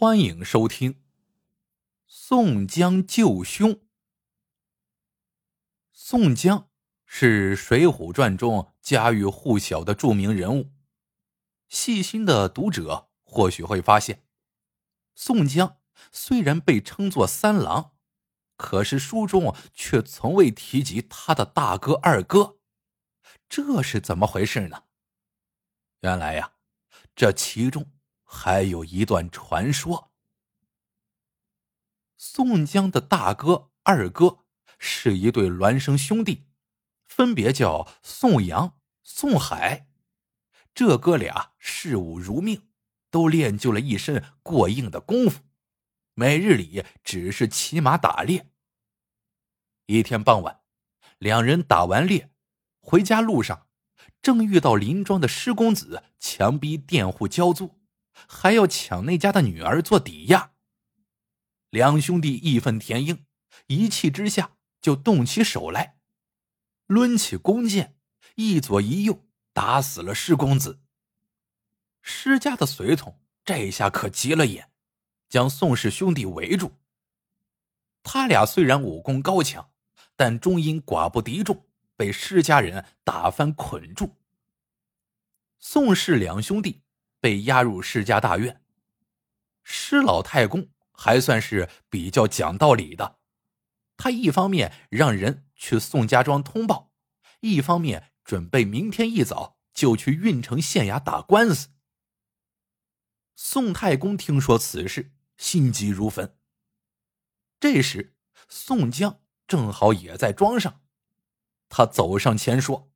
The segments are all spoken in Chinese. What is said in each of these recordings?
欢迎收听《宋江救兄》。宋江是《水浒传》中家喻户晓的著名人物。细心的读者或许会发现，宋江虽然被称作三郎，可是书中却从未提及他的大哥、二哥。这是怎么回事呢？原来呀，这其中……还有一段传说：宋江的大哥、二哥是一对孪生兄弟，分别叫宋阳、宋海。这哥俩视武如命，都练就了一身过硬的功夫，每日里只是骑马打猎。一天傍晚，两人打完猎，回家路上，正遇到林庄的施公子强逼佃户交租。还要抢那家的女儿做抵押。两兄弟义愤填膺，一气之下就动起手来，抡起弓箭，一左一右打死了施公子。施家的随从这下可急了眼，将宋氏兄弟围住。他俩虽然武功高强，但终因寡不敌众，被施家人打翻捆住。宋氏两兄弟。被押入世家大院，施老太公还算是比较讲道理的。他一方面让人去宋家庄通报，一方面准备明天一早就去郓城县衙打官司。宋太公听说此事，心急如焚。这时，宋江正好也在庄上，他走上前说：“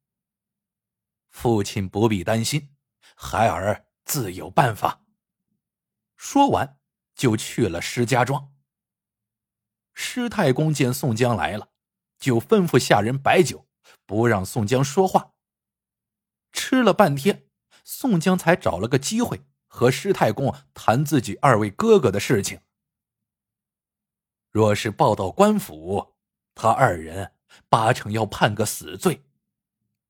父亲不必担心，孩儿。”自有办法。说完，就去了施家庄。施太公见宋江来了，就吩咐下人摆酒，不让宋江说话。吃了半天，宋江才找了个机会和施太公谈自己二位哥哥的事情。若是报到官府，他二人八成要判个死罪，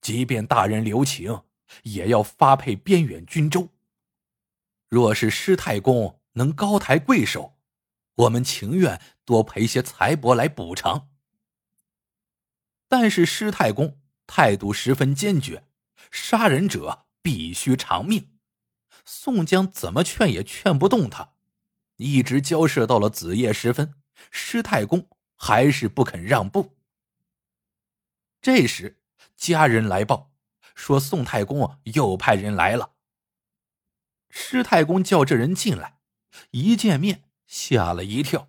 即便大人留情，也要发配边远军州。若是施太公能高抬贵手，我们情愿多赔些财帛来补偿。但是施太公态度十分坚决，杀人者必须偿命。宋江怎么劝也劝不动他，一直交涉到了子夜时分，施太公还是不肯让步。这时家人来报，说宋太公又派人来了。施太公叫这人进来，一见面吓了一跳。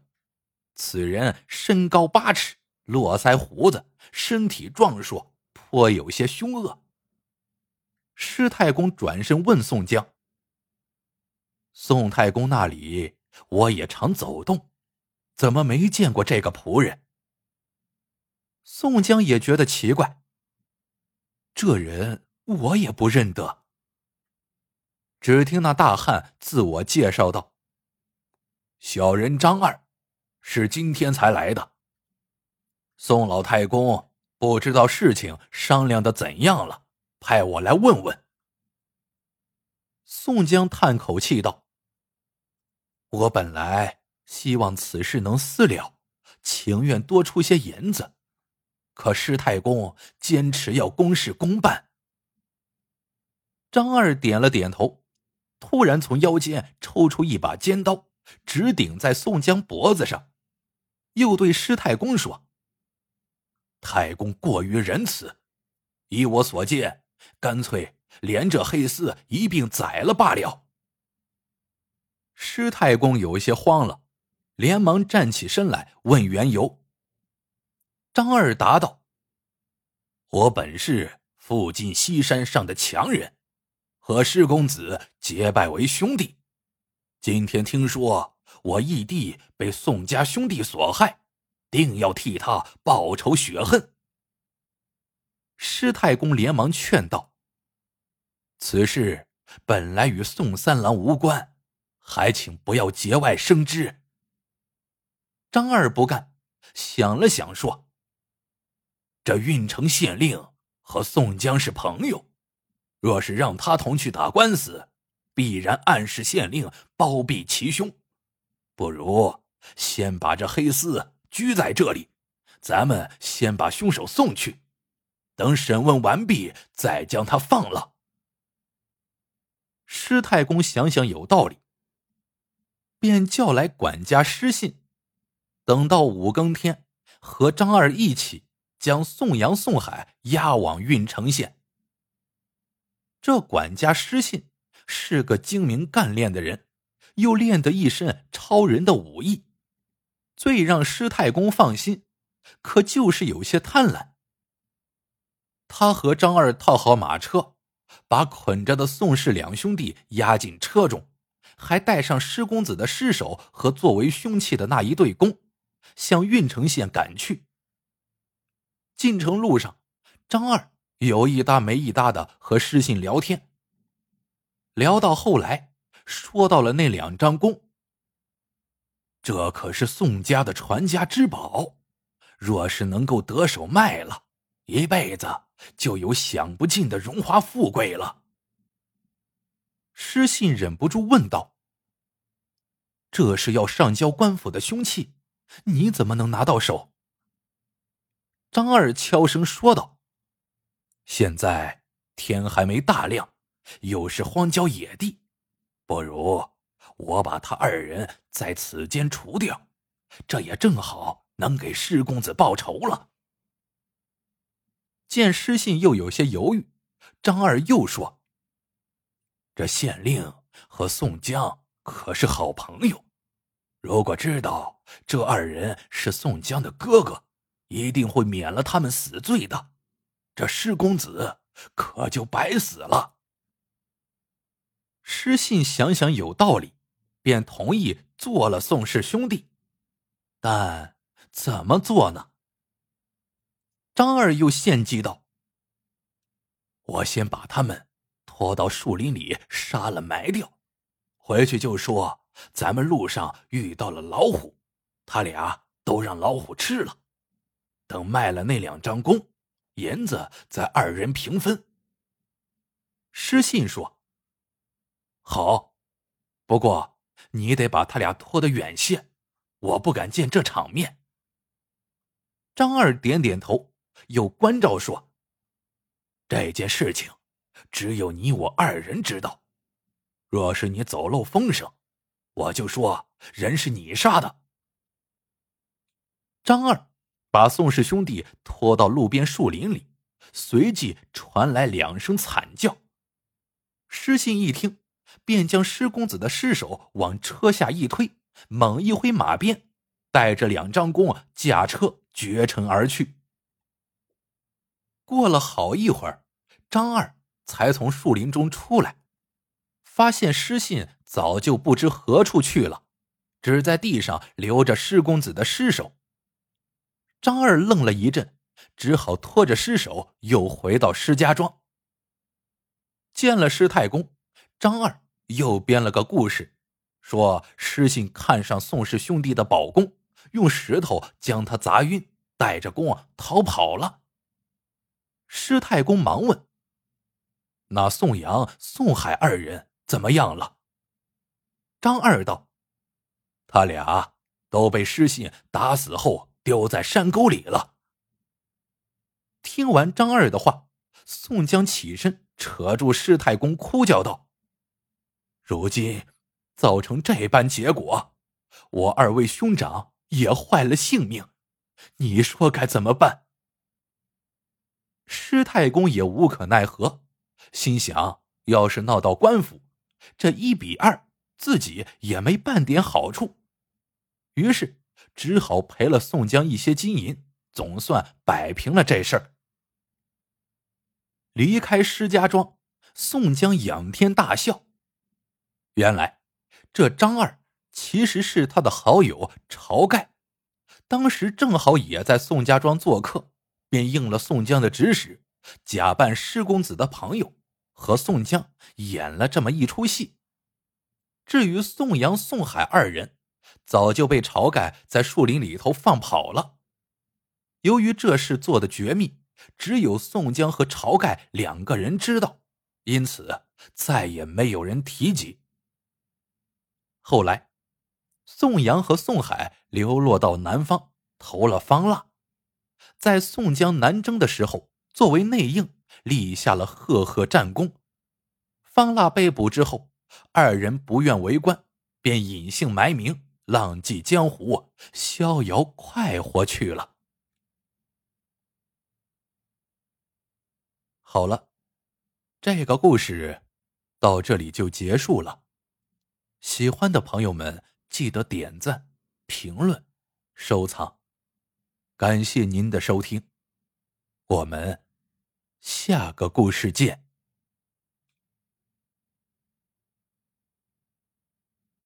此人身高八尺，络腮胡子，身体壮硕，颇有些凶恶。施太公转身问宋江：“宋太公那里我也常走动，怎么没见过这个仆人？”宋江也觉得奇怪，这人我也不认得。只听那大汉自我介绍道：“小人张二，是今天才来的。宋老太公不知道事情商量的怎样了，派我来问问。”宋江叹口气道：“我本来希望此事能私了，情愿多出些银子，可施太公坚持要公事公办。”张二点了点头。突然从腰间抽出一把尖刀，直顶在宋江脖子上，又对施太公说：“太公过于仁慈，依我所见，干脆连这黑厮一并宰了罢了。”施太公有些慌了，连忙站起身来问缘由。张二答道：“我本是附近西山上的强人。”和施公子结拜为兄弟，今天听说我义弟被宋家兄弟所害，定要替他报仇雪恨。施太公连忙劝道：“此事本来与宋三郎无关，还请不要节外生枝。”张二不干，想了想说：“这郓城县令和宋江是朋友。”若是让他同去打官司，必然暗示县令包庇其兄，不如先把这黑厮拘在这里，咱们先把凶手送去，等审问完毕再将他放了。施太公想想有道理，便叫来管家施信，等到五更天，和张二一起将宋阳、宋海押往郓城县。这管家施信是个精明干练的人，又练得一身超人的武艺，最让施太公放心，可就是有些贪婪。他和张二套好马车，把捆着的宋氏两兄弟押进车中，还带上施公子的尸首和作为凶器的那一对弓，向郓城县赶去。进城路上，张二。有一搭没一搭的和失信聊天，聊到后来，说到了那两张弓。这可是宋家的传家之宝，若是能够得手卖了，一辈子就有享不尽的荣华富贵了。失信忍不住问道：“这是要上交官府的凶器，你怎么能拿到手？”张二悄声说道。现在天还没大亮，又是荒郊野地，不如我把他二人在此间除掉，这也正好能给施公子报仇了。见施信又有些犹豫，张二又说：“这县令和宋江可是好朋友，如果知道这二人是宋江的哥哥，一定会免了他们死罪的。”这施公子可就白死了。施信想想有道理，便同意做了宋氏兄弟，但怎么做呢？张二又献计道：“我先把他们拖到树林里杀了埋掉，回去就说咱们路上遇到了老虎，他俩都让老虎吃了。等卖了那两张弓。”银子在二人平分。失信说：“好，不过你得把他俩拖得远些，我不敢见这场面。”张二点点头，又关照说：“这件事情只有你我二人知道，若是你走漏风声，我就说人是你杀的。”张二。把宋氏兄弟拖到路边树林里，随即传来两声惨叫。施信一听，便将施公子的尸首往车下一推，猛一挥马鞭，带着两张弓驾车绝尘而去。过了好一会儿，张二才从树林中出来，发现施信早就不知何处去了，只在地上留着施公子的尸首。张二愣了一阵，只好拖着尸首又回到施家庄。见了施太公，张二又编了个故事，说施信看上宋氏兄弟的宝弓，用石头将他砸晕，带着弓逃跑了。施太公忙问：“那宋阳、宋海二人怎么样了？”张二道：“他俩都被施信打死后。”丢在山沟里了。听完张二的话，宋江起身扯住施太公，哭叫道：“如今造成这般结果，我二位兄长也坏了性命，你说该怎么办？”施太公也无可奈何，心想：要是闹到官府，这一比二，自己也没半点好处。于是。只好赔了宋江一些金银，总算摆平了这事儿。离开施家庄，宋江仰天大笑。原来这张二其实是他的好友晁盖，当时正好也在宋家庄做客，便应了宋江的指使，假扮施公子的朋友，和宋江演了这么一出戏。至于宋阳、宋海二人。早就被晁盖在树林里头放跑了。由于这事做的绝密，只有宋江和晁盖两个人知道，因此再也没有人提及。后来，宋阳和宋海流落到南方，投了方腊，在宋江南征的时候，作为内应，立下了赫赫战功。方腊被捕之后，二人不愿为官，便隐姓埋名，浪迹江湖，逍遥快活去了。好了，这个故事到这里就结束了。喜欢的朋友们，记得点赞、评论、收藏，感谢您的收听，我们下个故事见。